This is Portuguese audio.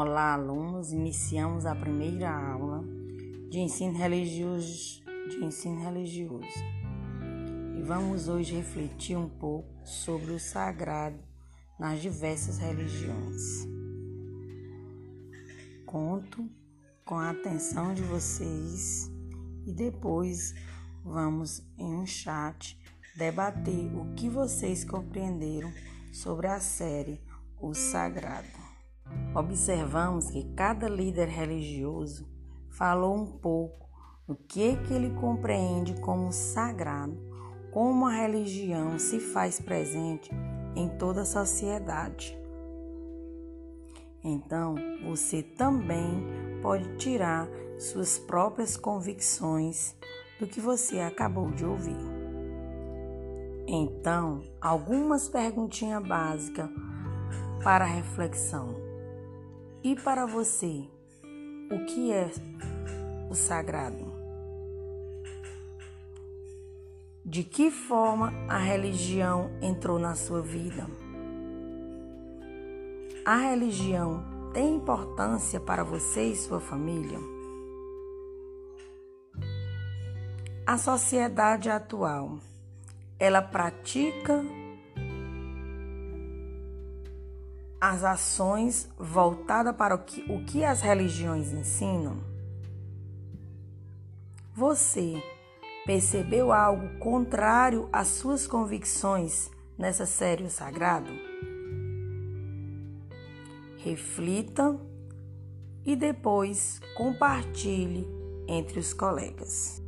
Olá, alunos. Iniciamos a primeira aula de ensino religioso, de ensino religioso. E vamos hoje refletir um pouco sobre o sagrado nas diversas religiões. Conto com a atenção de vocês e depois vamos em um chat debater o que vocês compreenderam sobre a série O Sagrado observamos que cada líder religioso falou um pouco do que, que ele compreende como sagrado, como a religião se faz presente em toda a sociedade. Então, você também pode tirar suas próprias convicções do que você acabou de ouvir. Então, algumas perguntinhas básicas para reflexão. E para você, o que é o sagrado? De que forma a religião entrou na sua vida? A religião tem importância para você e sua família? A sociedade atual, ela pratica as ações voltadas para o que, o que as religiões ensinam? Você percebeu algo contrário às suas convicções nessa série sagrado? Reflita e depois compartilhe entre os colegas.